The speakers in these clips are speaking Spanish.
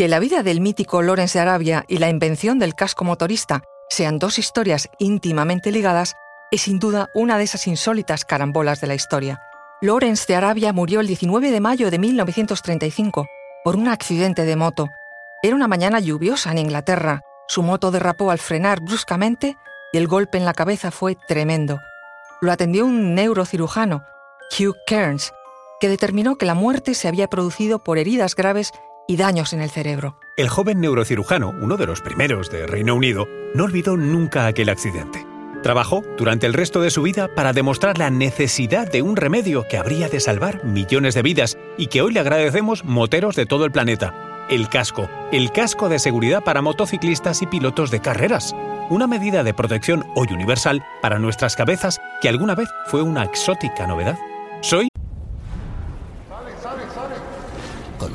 Que la vida del mítico Lawrence de Arabia y la invención del casco motorista sean dos historias íntimamente ligadas es sin duda una de esas insólitas carambolas de la historia. Lawrence de Arabia murió el 19 de mayo de 1935 por un accidente de moto. Era una mañana lluviosa en Inglaterra. Su moto derrapó al frenar bruscamente y el golpe en la cabeza fue tremendo. Lo atendió un neurocirujano, Hugh Kearns, que determinó que la muerte se había producido por heridas graves y daños en el cerebro. El joven neurocirujano, uno de los primeros de Reino Unido, no olvidó nunca aquel accidente. Trabajó durante el resto de su vida para demostrar la necesidad de un remedio que habría de salvar millones de vidas y que hoy le agradecemos moteros de todo el planeta. El casco, el casco de seguridad para motociclistas y pilotos de carreras. Una medida de protección hoy universal para nuestras cabezas que alguna vez fue una exótica novedad. Soy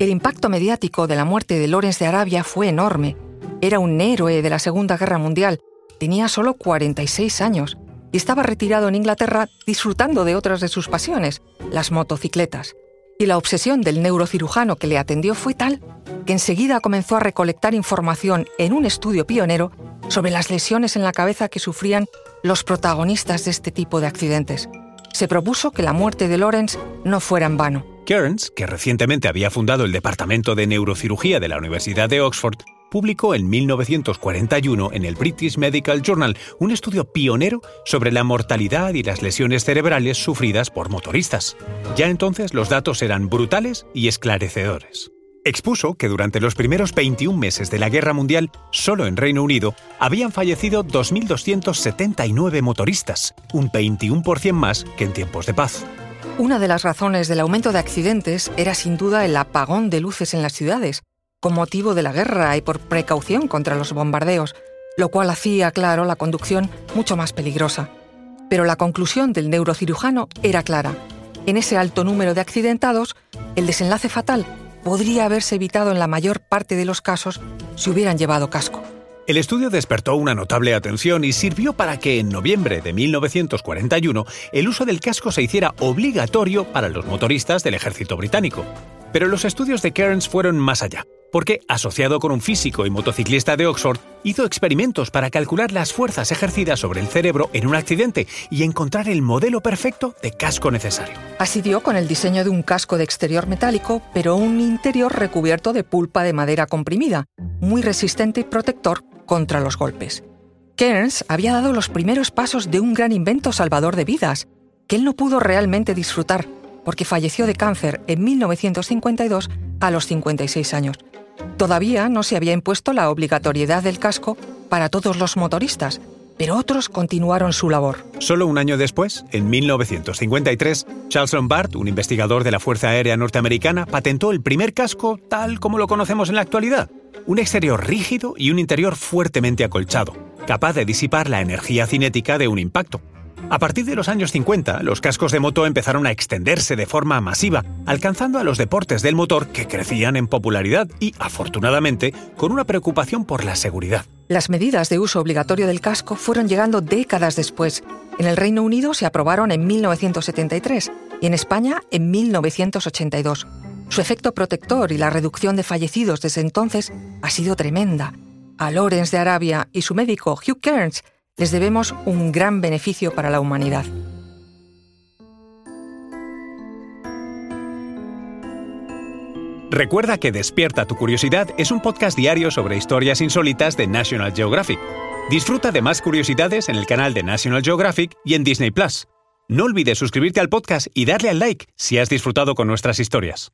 El impacto mediático de la muerte de Lawrence de Arabia fue enorme. Era un héroe de la Segunda Guerra Mundial. Tenía solo 46 años y estaba retirado en Inglaterra disfrutando de otras de sus pasiones, las motocicletas. Y la obsesión del neurocirujano que le atendió fue tal que enseguida comenzó a recolectar información en un estudio pionero sobre las lesiones en la cabeza que sufrían los protagonistas de este tipo de accidentes. Se propuso que la muerte de Lawrence no fuera en vano. Kearns, que recientemente había fundado el Departamento de Neurocirugía de la Universidad de Oxford, publicó en 1941 en el British Medical Journal un estudio pionero sobre la mortalidad y las lesiones cerebrales sufridas por motoristas. Ya entonces los datos eran brutales y esclarecedores. Expuso que durante los primeros 21 meses de la Guerra Mundial, solo en Reino Unido, habían fallecido 2.279 motoristas, un 21% más que en tiempos de paz. Una de las razones del aumento de accidentes era sin duda el apagón de luces en las ciudades, con motivo de la guerra y por precaución contra los bombardeos, lo cual hacía, claro, la conducción mucho más peligrosa. Pero la conclusión del neurocirujano era clara. En ese alto número de accidentados, el desenlace fatal podría haberse evitado en la mayor parte de los casos si hubieran llevado casco. El estudio despertó una notable atención y sirvió para que en noviembre de 1941 el uso del casco se hiciera obligatorio para los motoristas del ejército británico. Pero los estudios de Cairns fueron más allá, porque, asociado con un físico y motociclista de Oxford, hizo experimentos para calcular las fuerzas ejercidas sobre el cerebro en un accidente y encontrar el modelo perfecto de casco necesario. Así dio con el diseño de un casco de exterior metálico, pero un interior recubierto de pulpa de madera comprimida, muy resistente y protector contra los golpes. Cairns había dado los primeros pasos de un gran invento salvador de vidas, que él no pudo realmente disfrutar, porque falleció de cáncer en 1952 a los 56 años. Todavía no se había impuesto la obligatoriedad del casco para todos los motoristas, pero otros continuaron su labor. Solo un año después, en 1953, Charles Lombard, un investigador de la Fuerza Aérea Norteamericana, patentó el primer casco tal como lo conocemos en la actualidad un exterior rígido y un interior fuertemente acolchado, capaz de disipar la energía cinética de un impacto. A partir de los años 50, los cascos de moto empezaron a extenderse de forma masiva, alcanzando a los deportes del motor que crecían en popularidad y, afortunadamente, con una preocupación por la seguridad. Las medidas de uso obligatorio del casco fueron llegando décadas después. En el Reino Unido se aprobaron en 1973 y en España en 1982. Su efecto protector y la reducción de fallecidos desde entonces ha sido tremenda. A Lawrence de Arabia y su médico Hugh Kearns les debemos un gran beneficio para la humanidad. Recuerda que Despierta tu Curiosidad es un podcast diario sobre historias insólitas de National Geographic. Disfruta de más curiosidades en el canal de National Geographic y en Disney Plus. No olvides suscribirte al podcast y darle al like si has disfrutado con nuestras historias.